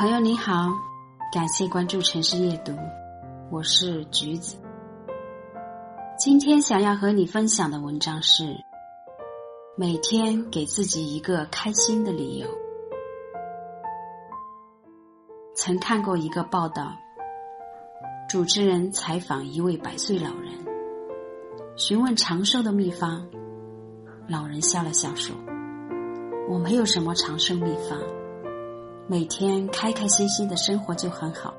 朋友你好，感谢关注城市夜读，我是橘子。今天想要和你分享的文章是：每天给自己一个开心的理由。曾看过一个报道，主持人采访一位百岁老人，询问长寿的秘方，老人笑了笑说。我没有什么长寿秘方，每天开开心心的生活就很好。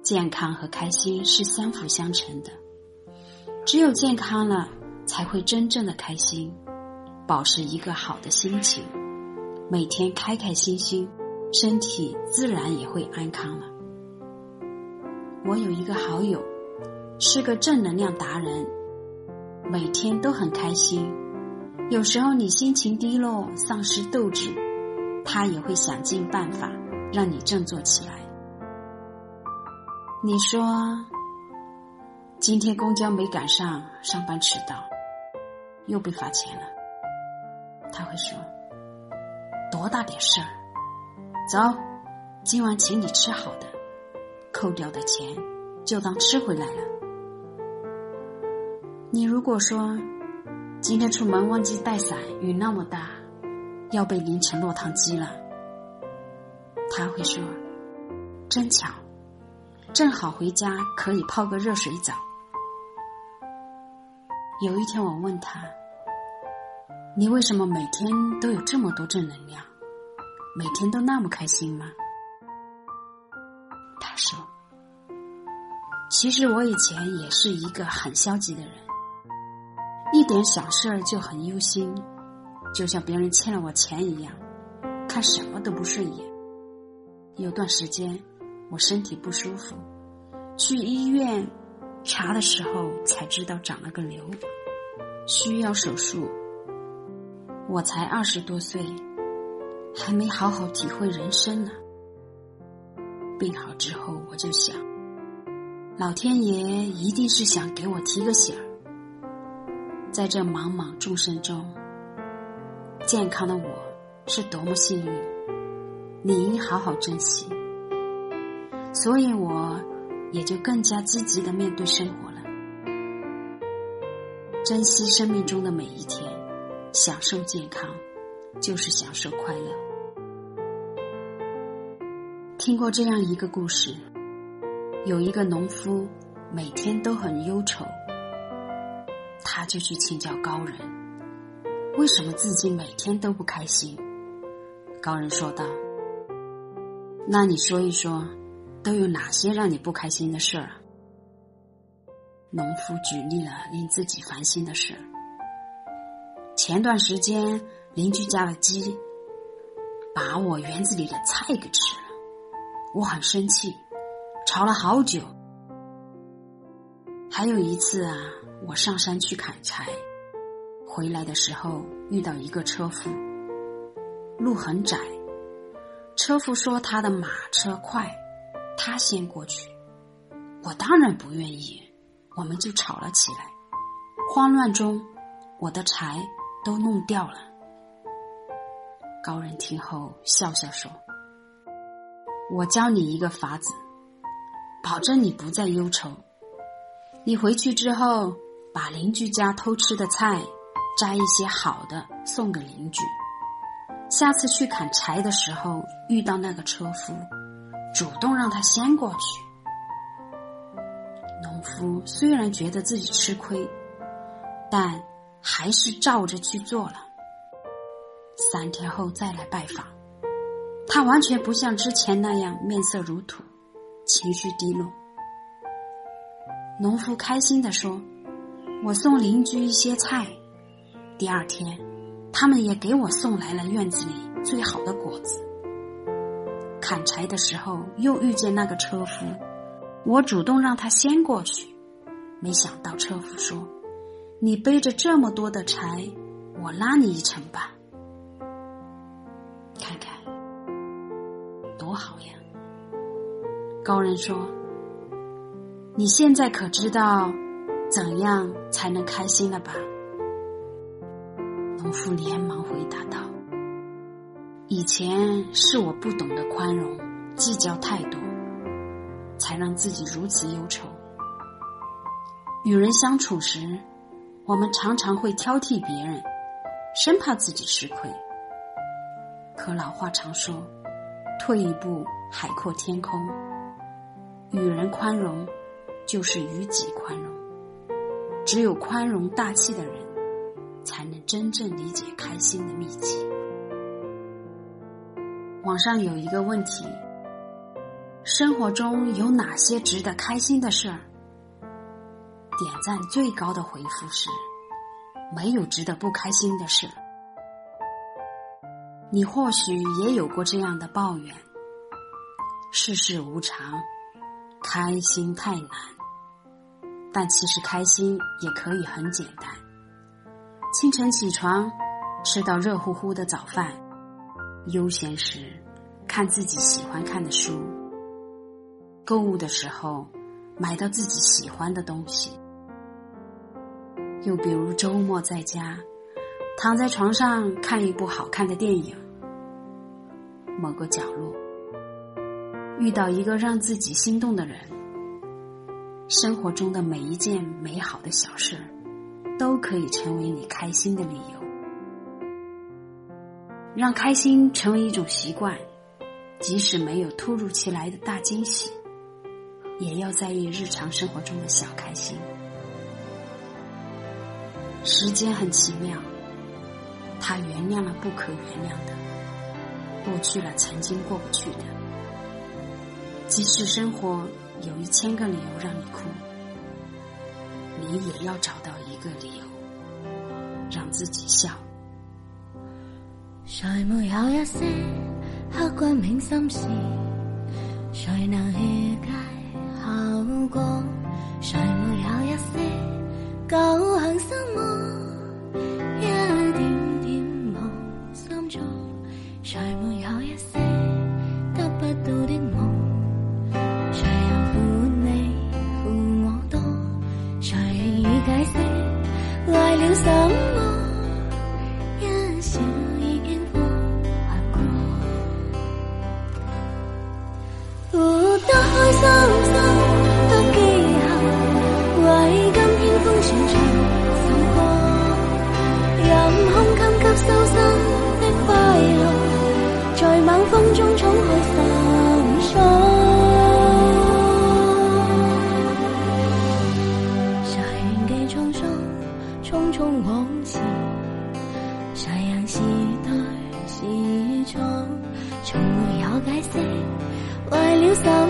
健康和开心是相辅相成的，只有健康了，才会真正的开心。保持一个好的心情，每天开开心心，身体自然也会安康了。我有一个好友，是个正能量达人，每天都很开心。有时候你心情低落、丧失斗志，他也会想尽办法让你振作起来。你说今天公交没赶上，上班迟到，又被罚钱了。他会说：“多大点事儿？走，今晚请你吃好的，扣掉的钱就当吃回来了。”你如果说，今天出门忘记带伞，雨那么大，要被淋成落汤鸡了。他会说：“真巧，正好回家可以泡个热水澡。”有一天我问他：“你为什么每天都有这么多正能量，每天都那么开心吗？”他说：“其实我以前也是一个很消极的人。”一点小事儿就很忧心，就像别人欠了我钱一样，看什么都不顺眼。有段时间我身体不舒服，去医院查的时候才知道长了个瘤，需要手术。我才二十多岁，还没好好体会人生呢。病好之后，我就想，老天爷一定是想给我提个醒儿。在这茫茫众生中，健康的我是多么幸运，你应好好珍惜。所以我也就更加积极的面对生活了，珍惜生命中的每一天，享受健康，就是享受快乐。听过这样一个故事，有一个农夫每天都很忧愁。他就去请教高人，为什么自己每天都不开心？高人说道：“那你说一说，都有哪些让你不开心的事儿？”农夫举例了令自己烦心的事。前段时间邻居家的鸡把我园子里的菜给吃了，我很生气，吵了好久。还有一次啊。我上山去砍柴，回来的时候遇到一个车夫，路很窄，车夫说他的马车快，他先过去，我当然不愿意，我们就吵了起来，慌乱中我的柴都弄掉了。高人听后笑笑说：“我教你一个法子，保证你不再忧愁，你回去之后。”把邻居家偷吃的菜摘一些好的送给邻居。下次去砍柴的时候遇到那个车夫，主动让他先过去。农夫虽然觉得自己吃亏，但还是照着去做了。三天后再来拜访，他完全不像之前那样面色如土，情绪低落。农夫开心地说。我送邻居一些菜，第二天，他们也给我送来了院子里最好的果子。砍柴的时候又遇见那个车夫，我主动让他先过去，没想到车夫说：“你背着这么多的柴，我拉你一程吧。”看看，多好呀！高人说：“你现在可知道？”怎样才能开心了吧？农夫连忙回答道：“以前是我不懂得宽容，计较太多，才让自己如此忧愁。与人相处时，我们常常会挑剔别人，生怕自己吃亏。可老话常说：“退一步，海阔天空。”与人宽容，就是与己宽容。只有宽容大气的人，真正理解开心的秘籍。网上有一个问题：生活中有哪些值得开心的事儿？点赞最高的回复是：没有值得不开心的事。你或许也有过这样的抱怨：世事无常，开心太难。但其实开心也可以很简单。清晨起床，吃到热乎乎的早饭；悠闲时，看自己喜欢看的书；购物的时候，买到自己喜欢的东西。又比如周末在家，躺在床上看一部好看的电影；某个角落，遇到一个让自己心动的人。生活中的每一件美好的小事，都可以成为你开心的理由。让开心成为一种习惯，即使没有突如其来的大惊喜，也要在意日常生活中的小开心。时间很奇妙，它原谅了不可原谅的，过去了曾经过不去的。即使生活。有一千个理由让你哭，你也要找到一个理由让自己笑。谁没有一些刻骨铭心事？谁能什么？一笑已经风划过。活得开心心，不记恨，为今天风雪中首歌。任空襟吸收新的快乐，在猛风中冲开为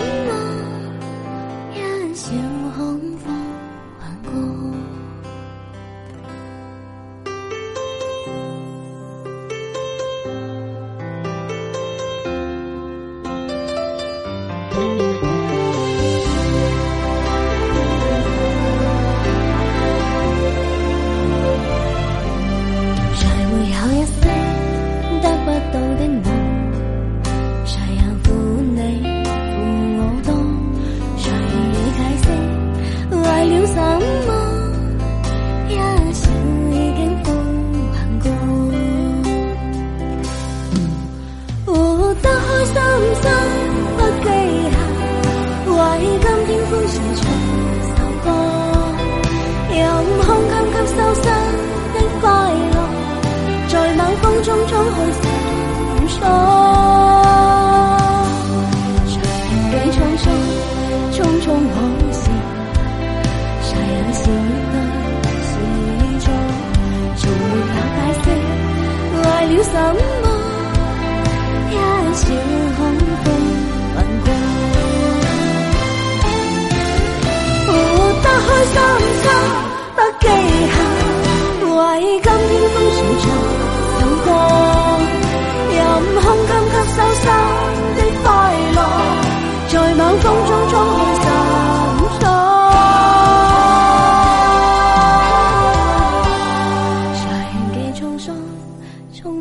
中冲去闪烁。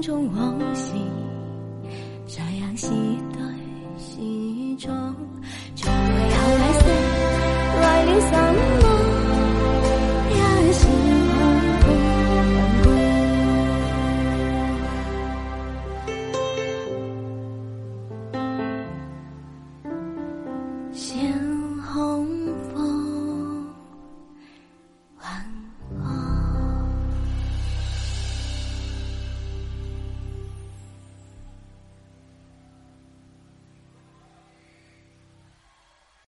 中我